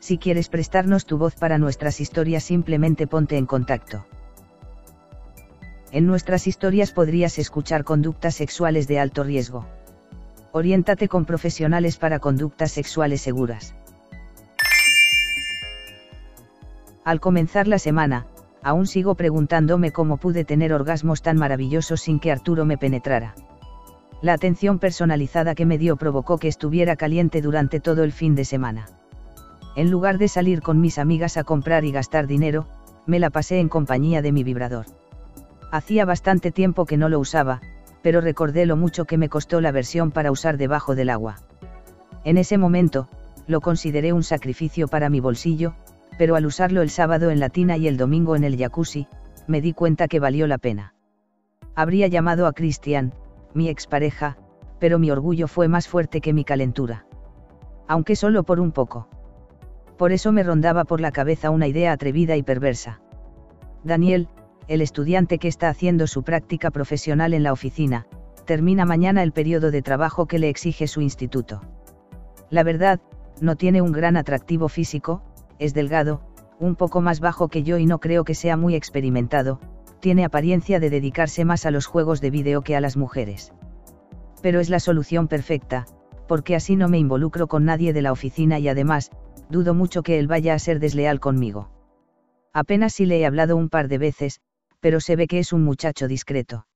Si quieres prestarnos tu voz para nuestras historias simplemente ponte en contacto. En nuestras historias podrías escuchar conductas sexuales de alto riesgo. Oriéntate con profesionales para conductas sexuales seguras. Al comenzar la semana, aún sigo preguntándome cómo pude tener orgasmos tan maravillosos sin que Arturo me penetrara. La atención personalizada que me dio provocó que estuviera caliente durante todo el fin de semana. En lugar de salir con mis amigas a comprar y gastar dinero, me la pasé en compañía de mi vibrador. Hacía bastante tiempo que no lo usaba, pero recordé lo mucho que me costó la versión para usar debajo del agua. En ese momento, lo consideré un sacrificio para mi bolsillo, pero al usarlo el sábado en la tina y el domingo en el jacuzzi, me di cuenta que valió la pena. Habría llamado a Christian, mi expareja, pero mi orgullo fue más fuerte que mi calentura. Aunque solo por un poco. Por eso me rondaba por la cabeza una idea atrevida y perversa. Daniel, el estudiante que está haciendo su práctica profesional en la oficina, termina mañana el periodo de trabajo que le exige su instituto. La verdad, no tiene un gran atractivo físico, es delgado, un poco más bajo que yo y no creo que sea muy experimentado, tiene apariencia de dedicarse más a los juegos de vídeo que a las mujeres. Pero es la solución perfecta, porque así no me involucro con nadie de la oficina y además, dudo mucho que él vaya a ser desleal conmigo. Apenas si le he hablado un par de veces, pero se ve que es un muchacho discreto.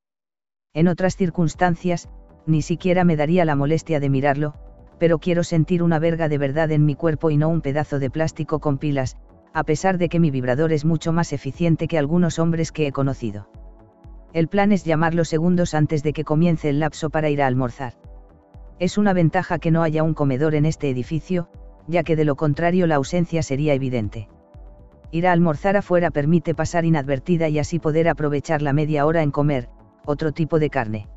En otras circunstancias, ni siquiera me daría la molestia de mirarlo, pero quiero sentir una verga de verdad en mi cuerpo y no un pedazo de plástico con pilas, a pesar de que mi vibrador es mucho más eficiente que algunos hombres que he conocido. El plan es llamarlo segundos antes de que comience el lapso para ir a almorzar. Es una ventaja que no haya un comedor en este edificio, ya que de lo contrario la ausencia sería evidente. Ir a almorzar afuera permite pasar inadvertida y así poder aprovechar la media hora en comer, otro tipo de carne.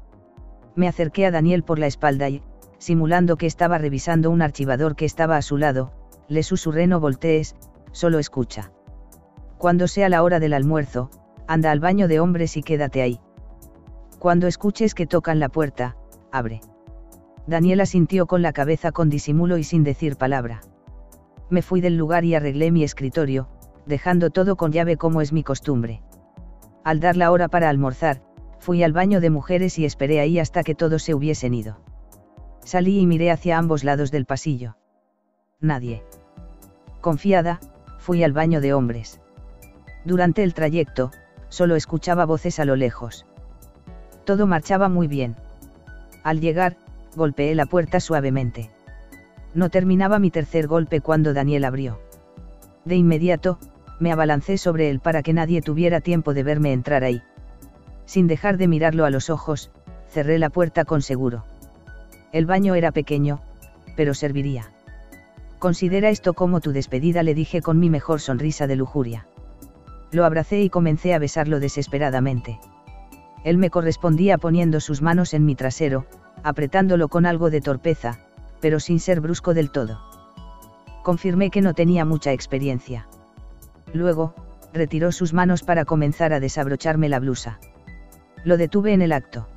Me acerqué a Daniel por la espalda y, simulando que estaba revisando un archivador que estaba a su lado, le susurré no voltees, solo escucha. Cuando sea la hora del almuerzo, anda al baño de hombres y quédate ahí. Cuando escuches que tocan la puerta, abre. Daniela sintió con la cabeza con disimulo y sin decir palabra. Me fui del lugar y arreglé mi escritorio, dejando todo con llave como es mi costumbre. Al dar la hora para almorzar, fui al baño de mujeres y esperé ahí hasta que todos se hubiesen ido. Salí y miré hacia ambos lados del pasillo. Nadie. Confiada, fui al baño de hombres. Durante el trayecto, solo escuchaba voces a lo lejos. Todo marchaba muy bien. Al llegar, golpeé la puerta suavemente. No terminaba mi tercer golpe cuando Daniel abrió. De inmediato, me abalancé sobre él para que nadie tuviera tiempo de verme entrar ahí. Sin dejar de mirarlo a los ojos, cerré la puerta con seguro. El baño era pequeño, pero serviría. Considera esto como tu despedida, le dije con mi mejor sonrisa de lujuria. Lo abracé y comencé a besarlo desesperadamente. Él me correspondía poniendo sus manos en mi trasero, apretándolo con algo de torpeza, pero sin ser brusco del todo. Confirmé que no tenía mucha experiencia. Luego, retiró sus manos para comenzar a desabrocharme la blusa. Lo detuve en el acto.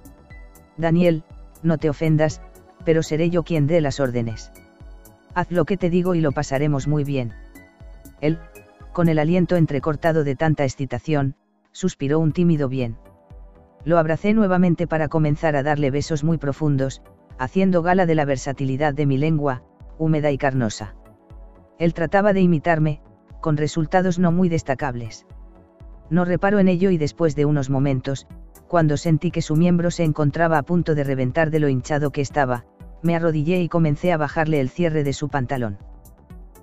Daniel, no te ofendas, pero seré yo quien dé las órdenes. Haz lo que te digo y lo pasaremos muy bien. Él, con el aliento entrecortado de tanta excitación, suspiró un tímido bien. Lo abracé nuevamente para comenzar a darle besos muy profundos, haciendo gala de la versatilidad de mi lengua, húmeda y carnosa. Él trataba de imitarme, con resultados no muy destacables. No reparo en ello y después de unos momentos, cuando sentí que su miembro se encontraba a punto de reventar de lo hinchado que estaba, me arrodillé y comencé a bajarle el cierre de su pantalón.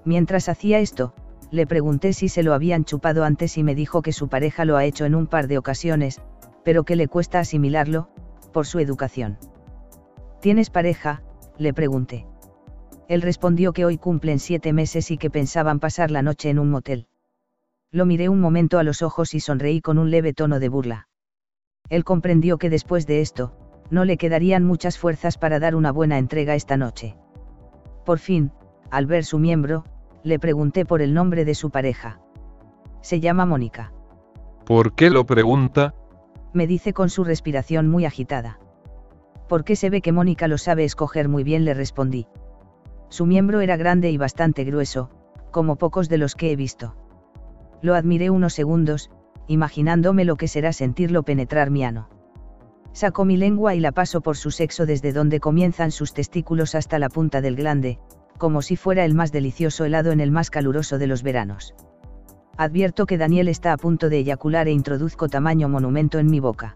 Mientras hacía esto, le pregunté si se lo habían chupado antes y me dijo que su pareja lo ha hecho en un par de ocasiones, pero que le cuesta asimilarlo, por su educación. ¿Tienes pareja? le pregunté. Él respondió que hoy cumplen siete meses y que pensaban pasar la noche en un motel. Lo miré un momento a los ojos y sonreí con un leve tono de burla. Él comprendió que después de esto, no le quedarían muchas fuerzas para dar una buena entrega esta noche. Por fin, al ver su miembro, le pregunté por el nombre de su pareja. Se llama Mónica. ¿Por qué lo pregunta? Me dice con su respiración muy agitada. ¿Por qué se ve que Mónica lo sabe escoger muy bien? le respondí. Su miembro era grande y bastante grueso, como pocos de los que he visto. Lo admiré unos segundos, imaginándome lo que será sentirlo penetrar mi ano. Saco mi lengua y la paso por su sexo desde donde comienzan sus testículos hasta la punta del glande, como si fuera el más delicioso helado en el más caluroso de los veranos. Advierto que Daniel está a punto de eyacular e introduzco tamaño monumento en mi boca.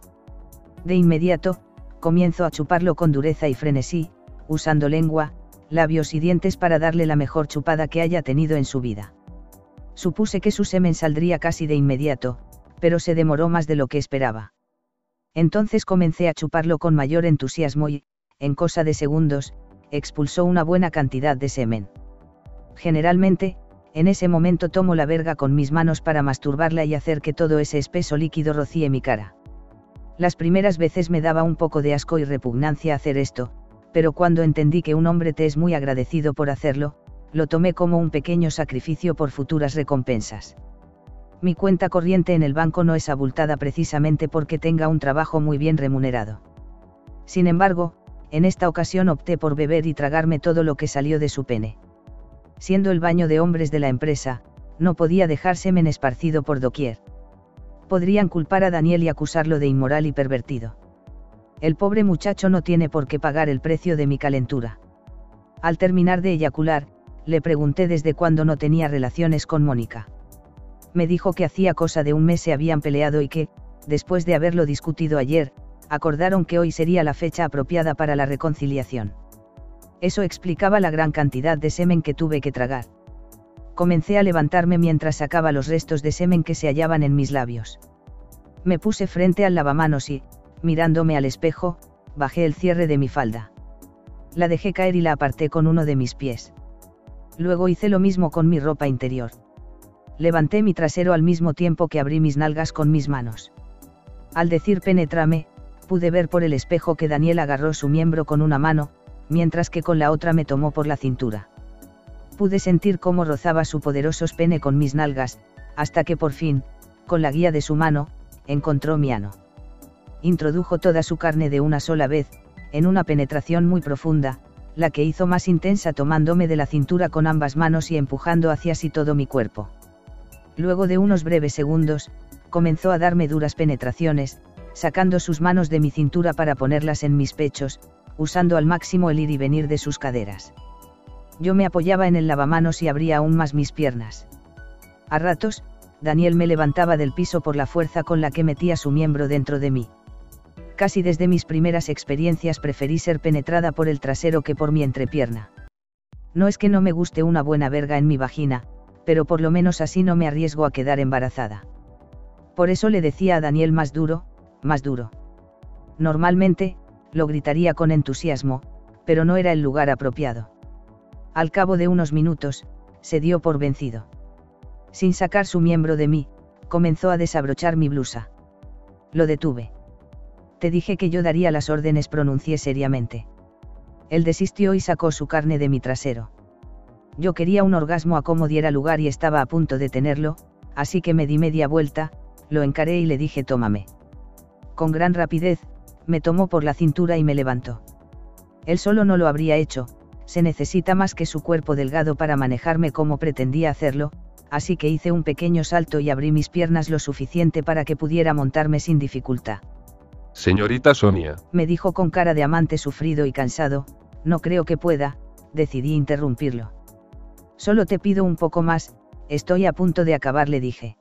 De inmediato, comienzo a chuparlo con dureza y frenesí, usando lengua, labios y dientes para darle la mejor chupada que haya tenido en su vida. Supuse que su semen saldría casi de inmediato, pero se demoró más de lo que esperaba. Entonces comencé a chuparlo con mayor entusiasmo y, en cosa de segundos, expulsó una buena cantidad de semen. Generalmente, en ese momento tomo la verga con mis manos para masturbarla y hacer que todo ese espeso líquido rocíe mi cara. Las primeras veces me daba un poco de asco y repugnancia hacer esto, pero cuando entendí que un hombre te es muy agradecido por hacerlo, lo tomé como un pequeño sacrificio por futuras recompensas. Mi cuenta corriente en el banco no es abultada precisamente porque tenga un trabajo muy bien remunerado. Sin embargo, en esta ocasión opté por beber y tragarme todo lo que salió de su pene. Siendo el baño de hombres de la empresa, no podía dejarse esparcido por doquier. Podrían culpar a Daniel y acusarlo de inmoral y pervertido. El pobre muchacho no tiene por qué pagar el precio de mi calentura. Al terminar de eyacular, le pregunté desde cuándo no tenía relaciones con Mónica. Me dijo que hacía cosa de un mes se habían peleado y que, después de haberlo discutido ayer, acordaron que hoy sería la fecha apropiada para la reconciliación. Eso explicaba la gran cantidad de semen que tuve que tragar. Comencé a levantarme mientras sacaba los restos de semen que se hallaban en mis labios. Me puse frente al lavamanos y, mirándome al espejo, bajé el cierre de mi falda. La dejé caer y la aparté con uno de mis pies. Luego hice lo mismo con mi ropa interior. Levanté mi trasero al mismo tiempo que abrí mis nalgas con mis manos. Al decir penetrame, pude ver por el espejo que Daniel agarró su miembro con una mano, mientras que con la otra me tomó por la cintura. Pude sentir cómo rozaba su poderoso pene con mis nalgas, hasta que por fin, con la guía de su mano, encontró mi ano. Introdujo toda su carne de una sola vez, en una penetración muy profunda, la que hizo más intensa tomándome de la cintura con ambas manos y empujando hacia sí todo mi cuerpo. Luego de unos breves segundos, comenzó a darme duras penetraciones, sacando sus manos de mi cintura para ponerlas en mis pechos, usando al máximo el ir y venir de sus caderas. Yo me apoyaba en el lavamanos y abría aún más mis piernas. A ratos, Daniel me levantaba del piso por la fuerza con la que metía su miembro dentro de mí casi desde mis primeras experiencias preferí ser penetrada por el trasero que por mi entrepierna. No es que no me guste una buena verga en mi vagina, pero por lo menos así no me arriesgo a quedar embarazada. Por eso le decía a Daniel más duro, más duro. Normalmente, lo gritaría con entusiasmo, pero no era el lugar apropiado. Al cabo de unos minutos, se dio por vencido. Sin sacar su miembro de mí, comenzó a desabrochar mi blusa. Lo detuve. Te dije que yo daría las órdenes, pronuncié seriamente. Él desistió y sacó su carne de mi trasero. Yo quería un orgasmo a como diera lugar y estaba a punto de tenerlo, así que me di media vuelta, lo encaré y le dije tómame. Con gran rapidez, me tomó por la cintura y me levantó. Él solo no lo habría hecho, se necesita más que su cuerpo delgado para manejarme como pretendía hacerlo, así que hice un pequeño salto y abrí mis piernas lo suficiente para que pudiera montarme sin dificultad. Señorita Sonia. Me dijo con cara de amante sufrido y cansado, no creo que pueda, decidí interrumpirlo. Solo te pido un poco más, estoy a punto de acabar, le dije.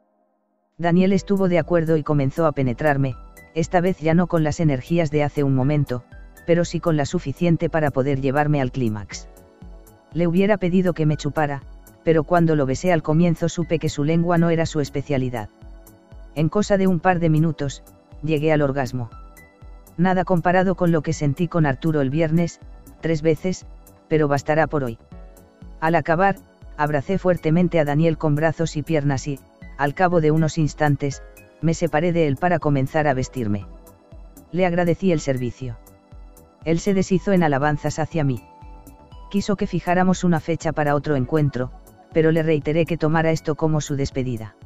Daniel estuvo de acuerdo y comenzó a penetrarme, esta vez ya no con las energías de hace un momento, pero sí con la suficiente para poder llevarme al clímax. Le hubiera pedido que me chupara, pero cuando lo besé al comienzo supe que su lengua no era su especialidad. En cosa de un par de minutos, llegué al orgasmo. Nada comparado con lo que sentí con Arturo el viernes, tres veces, pero bastará por hoy. Al acabar, abracé fuertemente a Daniel con brazos y piernas y, al cabo de unos instantes, me separé de él para comenzar a vestirme. Le agradecí el servicio. Él se deshizo en alabanzas hacia mí. Quiso que fijáramos una fecha para otro encuentro, pero le reiteré que tomara esto como su despedida.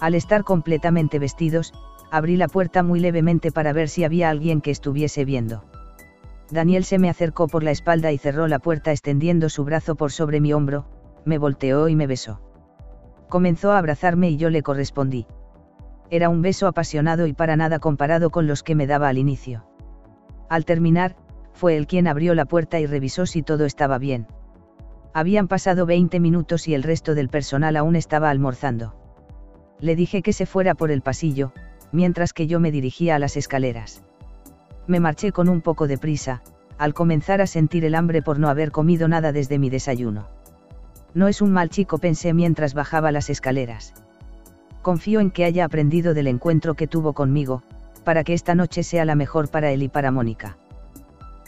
Al estar completamente vestidos, abrí la puerta muy levemente para ver si había alguien que estuviese viendo. Daniel se me acercó por la espalda y cerró la puerta extendiendo su brazo por sobre mi hombro, me volteó y me besó. Comenzó a abrazarme y yo le correspondí. Era un beso apasionado y para nada comparado con los que me daba al inicio. Al terminar, fue él quien abrió la puerta y revisó si todo estaba bien. Habían pasado 20 minutos y el resto del personal aún estaba almorzando. Le dije que se fuera por el pasillo, mientras que yo me dirigía a las escaleras. Me marché con un poco de prisa, al comenzar a sentir el hambre por no haber comido nada desde mi desayuno. No es un mal chico, pensé mientras bajaba las escaleras. Confío en que haya aprendido del encuentro que tuvo conmigo, para que esta noche sea la mejor para él y para Mónica.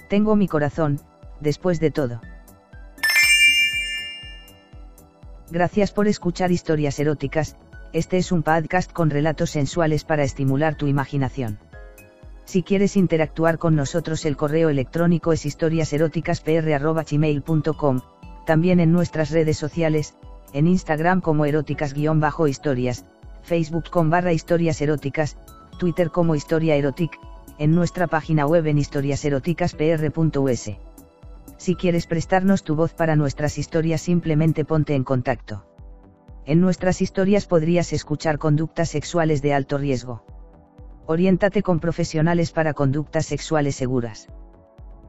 Tengo mi corazón, después de todo. Gracias por escuchar historias eróticas, este es un podcast con relatos sensuales para estimular tu imaginación. Si quieres interactuar con nosotros el correo electrónico es historiaseroticaspr.gmail.com, también en nuestras redes sociales, en Instagram como eróticas-historias, Facebook con barra historias eróticas, Twitter como Historia Erotic, en nuestra página web en historiaseroticaspr.us. Si quieres prestarnos tu voz para nuestras historias simplemente ponte en contacto. En nuestras historias podrías escuchar conductas sexuales de alto riesgo. Oriéntate con profesionales para conductas sexuales seguras.